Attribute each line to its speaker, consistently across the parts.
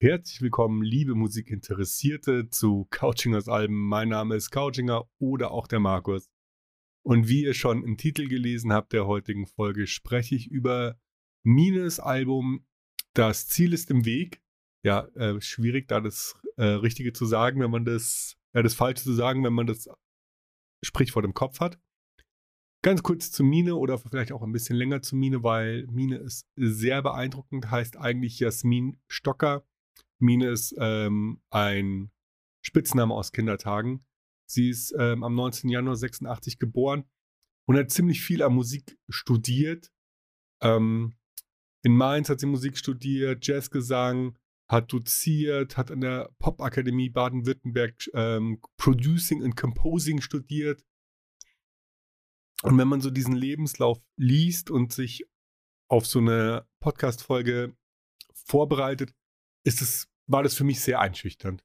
Speaker 1: Herzlich willkommen, liebe Musikinteressierte, zu Couchingers Alben. Mein Name ist Couchinger oder auch der Markus. Und wie ihr schon im Titel gelesen habt der heutigen Folge, spreche ich über Mines Album Das Ziel ist im Weg. Ja, äh, schwierig, da das äh, Richtige zu sagen, wenn man das, äh, das Falsche zu sagen, wenn man das Sprichwort im Kopf hat. Ganz kurz zu Mine oder vielleicht auch ein bisschen länger zu Mine, weil Mine ist sehr beeindruckend, heißt eigentlich Jasmin Stocker Mine ist ähm, ein Spitzname aus Kindertagen. Sie ist ähm, am 19. Januar 86 geboren und hat ziemlich viel an Musik studiert. Ähm, in Mainz hat sie Musik studiert, Jazzgesang, hat doziert, hat an der Popakademie Baden-Württemberg ähm, Producing and Composing studiert. Und wenn man so diesen Lebenslauf liest und sich auf so eine Podcast-Folge vorbereitet, ist es, war das für mich sehr einschüchternd.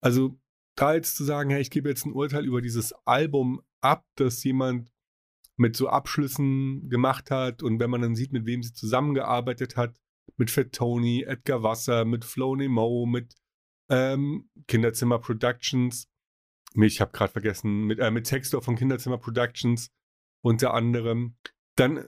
Speaker 1: Also da jetzt zu sagen, hey, ich gebe jetzt ein Urteil über dieses Album ab, das jemand mit so Abschlüssen gemacht hat und wenn man dann sieht, mit wem sie zusammengearbeitet hat, mit Fat Tony, Edgar Wasser, mit Flo Mo, mit ähm, Kinderzimmer Productions, ich habe gerade vergessen, mit, äh, mit Textor von Kinderzimmer Productions unter anderem, dann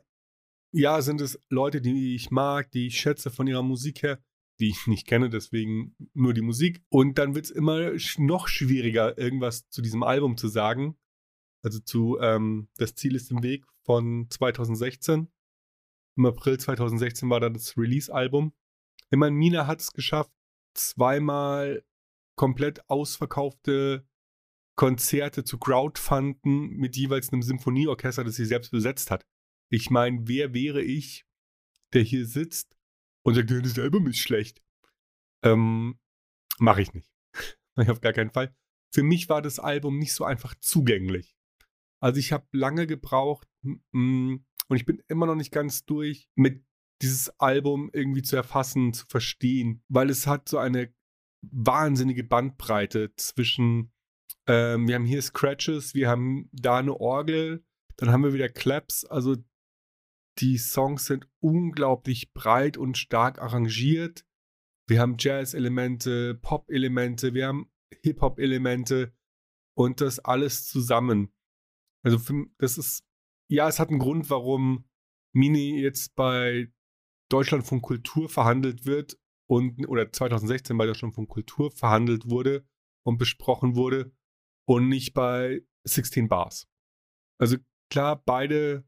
Speaker 1: ja, sind es Leute, die ich mag, die ich schätze von ihrer Musik her, die ich nicht kenne, deswegen nur die Musik. Und dann wird es immer noch schwieriger, irgendwas zu diesem Album zu sagen. Also zu ähm, Das Ziel ist im Weg von 2016. Im April 2016 war dann das Release-Album. Immerhin, Mina hat es geschafft, zweimal komplett ausverkaufte Konzerte zu crowdfunden mit jeweils einem Symphonieorchester, das sie selbst besetzt hat. Ich meine, wer wäre ich, der hier sitzt und sagt, das Album ist schlecht. Ähm, Mache ich nicht. auf gar keinen Fall. Für mich war das Album nicht so einfach zugänglich. Also ich habe lange gebraucht und ich bin immer noch nicht ganz durch mit dieses Album irgendwie zu erfassen, zu verstehen, weil es hat so eine wahnsinnige Bandbreite zwischen, ähm, wir haben hier Scratches, wir haben da eine Orgel, dann haben wir wieder Claps, also die Songs sind unglaublich breit und stark arrangiert. Wir haben Jazz-Elemente, Pop-Elemente, wir haben Hip-Hop-Elemente und das alles zusammen. Also das ist, ja, es hat einen Grund, warum Mini jetzt bei Deutschlandfunk Kultur verhandelt wird und, oder 2016 bei Deutschlandfunk Kultur verhandelt wurde und besprochen wurde und nicht bei 16 Bars. Also klar, beide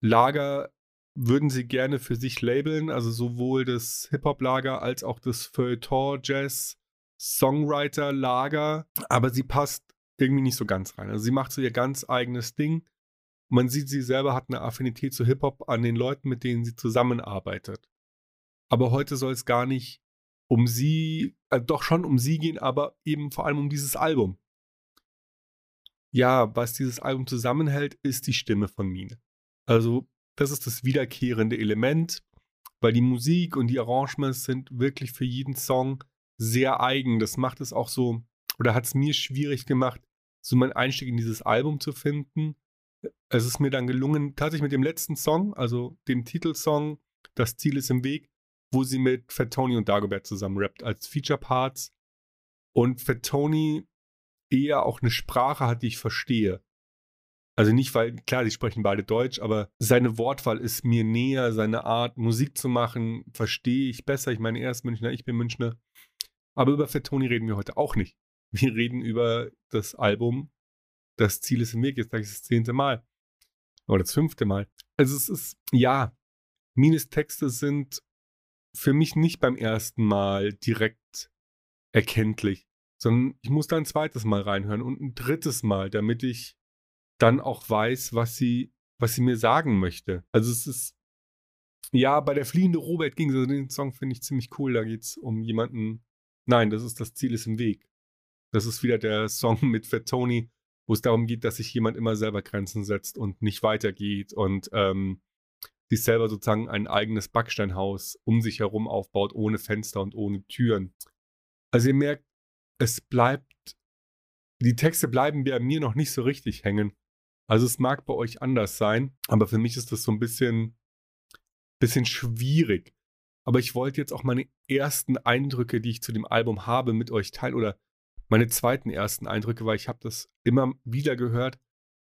Speaker 1: Lager würden sie gerne für sich labeln, also sowohl das Hip-Hop-Lager als auch das Feuilleton-Jazz-Songwriter-Lager, aber sie passt irgendwie nicht so ganz rein. Also sie macht so ihr ganz eigenes Ding. Man sieht, sie selber hat eine Affinität zu Hip-Hop an den Leuten, mit denen sie zusammenarbeitet. Aber heute soll es gar nicht um sie, äh, doch schon um sie gehen, aber eben vor allem um dieses Album. Ja, was dieses Album zusammenhält, ist die Stimme von Mine. Also, das ist das wiederkehrende Element, weil die Musik und die Arrangements sind wirklich für jeden Song sehr eigen. Das macht es auch so, oder hat es mir schwierig gemacht, so meinen Einstieg in dieses Album zu finden. Es ist mir dann gelungen, tatsächlich mit dem letzten Song, also dem Titelsong, Das Ziel ist im Weg, wo sie mit Fat Tony und Dagobert zusammen rappt als Feature Parts und Fat Tony eher auch eine Sprache hat, die ich verstehe. Also nicht, weil, klar, sie sprechen beide Deutsch, aber seine Wortwahl ist mir näher, seine Art, Musik zu machen, verstehe ich besser. Ich meine, er ist Münchner, ich bin Münchner. Aber über Fettoni reden wir heute auch nicht. Wir reden über das Album Das Ziel ist im Weg. Jetzt sage ich das zehnte Mal. Oder das fünfte Mal. Also es ist, ja, Mines Texte sind für mich nicht beim ersten Mal direkt erkenntlich, sondern ich muss da ein zweites Mal reinhören und ein drittes Mal, damit ich dann auch weiß, was sie, was sie mir sagen möchte. Also es ist, ja, bei der fliehende Robert ging es, also den Song finde ich ziemlich cool, da geht es um jemanden, nein, das ist das Ziel ist im Weg. Das ist wieder der Song mit Fat Tony, wo es darum geht, dass sich jemand immer selber Grenzen setzt und nicht weitergeht und ähm, sich selber sozusagen ein eigenes Backsteinhaus um sich herum aufbaut, ohne Fenster und ohne Türen. Also ihr merkt, es bleibt, die Texte bleiben bei mir noch nicht so richtig hängen. Also es mag bei euch anders sein, aber für mich ist das so ein bisschen, bisschen schwierig. Aber ich wollte jetzt auch meine ersten Eindrücke, die ich zu dem Album habe, mit euch teilen oder meine zweiten ersten Eindrücke, weil ich habe das immer wieder gehört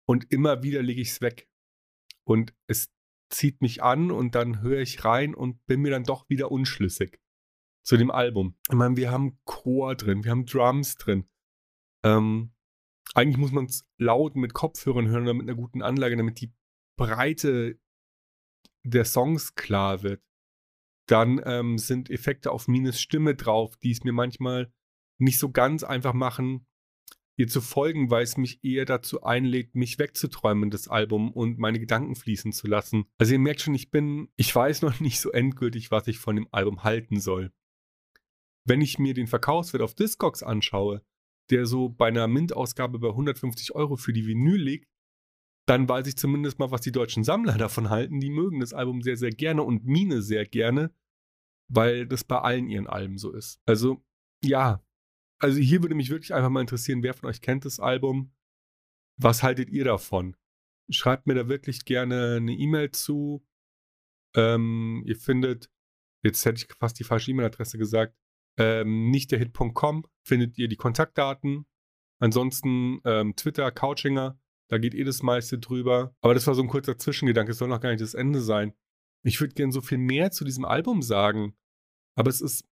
Speaker 1: und immer wieder lege ich es weg. Und es zieht mich an und dann höre ich rein und bin mir dann doch wieder unschlüssig zu dem Album. Ich meine, wir haben Chor drin, wir haben Drums drin. Ähm, eigentlich muss man es laut mit Kopfhörern hören oder mit einer guten Anlage, damit die Breite der Songs klar wird. Dann ähm, sind Effekte auf Mines Stimme drauf, die es mir manchmal nicht so ganz einfach machen, ihr zu folgen, weil es mich eher dazu einlädt, mich wegzuträumen, das Album und meine Gedanken fließen zu lassen. Also ihr merkt schon, ich bin, ich weiß noch nicht so endgültig, was ich von dem Album halten soll. Wenn ich mir den Verkaufswert auf Discogs anschaue, der so bei einer Mint-Ausgabe bei 150 Euro für die Vinyl liegt, dann weiß ich zumindest mal, was die deutschen Sammler davon halten. Die mögen das Album sehr, sehr gerne und Mine sehr gerne, weil das bei allen ihren Alben so ist. Also, ja, also hier würde mich wirklich einfach mal interessieren, wer von euch kennt das Album? Was haltet ihr davon? Schreibt mir da wirklich gerne eine E-Mail zu. Ähm, ihr findet, jetzt hätte ich fast die falsche E-Mail-Adresse gesagt, ähm, nicht der Hit.com findet ihr die Kontaktdaten. Ansonsten ähm, Twitter, Couchinger, da geht eh das meiste drüber. Aber das war so ein kurzer Zwischengedanke, es soll noch gar nicht das Ende sein. Ich würde gerne so viel mehr zu diesem Album sagen. Aber es ist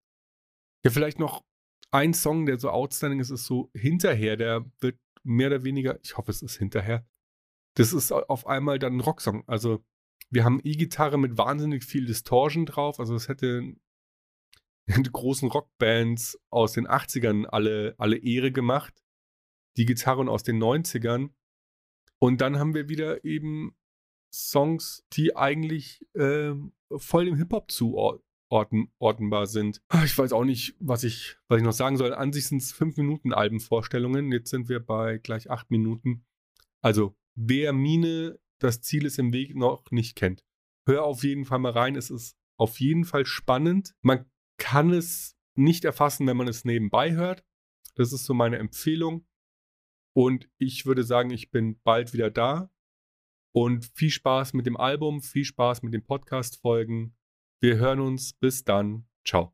Speaker 1: ja vielleicht noch ein Song, der so outstanding ist, ist so hinterher, der wird mehr oder weniger, ich hoffe, es ist hinterher. Das ist auf einmal dann ein Rocksong. Also, wir haben E-Gitarre mit wahnsinnig viel Distortion drauf. Also, es hätte großen Rockbands aus den 80ern alle, alle Ehre gemacht. Die Gitarren aus den 90ern. Und dann haben wir wieder eben Songs, die eigentlich äh, voll dem Hip-Hop zuordnen orten, ortenbar sind. Ah, ich weiß auch nicht, was ich, was ich noch sagen soll. An sich sind es 5 Minuten Albenvorstellungen. Jetzt sind wir bei gleich 8 Minuten. Also, wer Mine, das Ziel ist im Weg, noch nicht kennt, hör auf jeden Fall mal rein. Es ist auf jeden Fall spannend. Man kann es nicht erfassen, wenn man es nebenbei hört. Das ist so meine Empfehlung. Und ich würde sagen, ich bin bald wieder da. Und viel Spaß mit dem Album, viel Spaß mit den Podcast-Folgen. Wir hören uns. Bis dann. Ciao.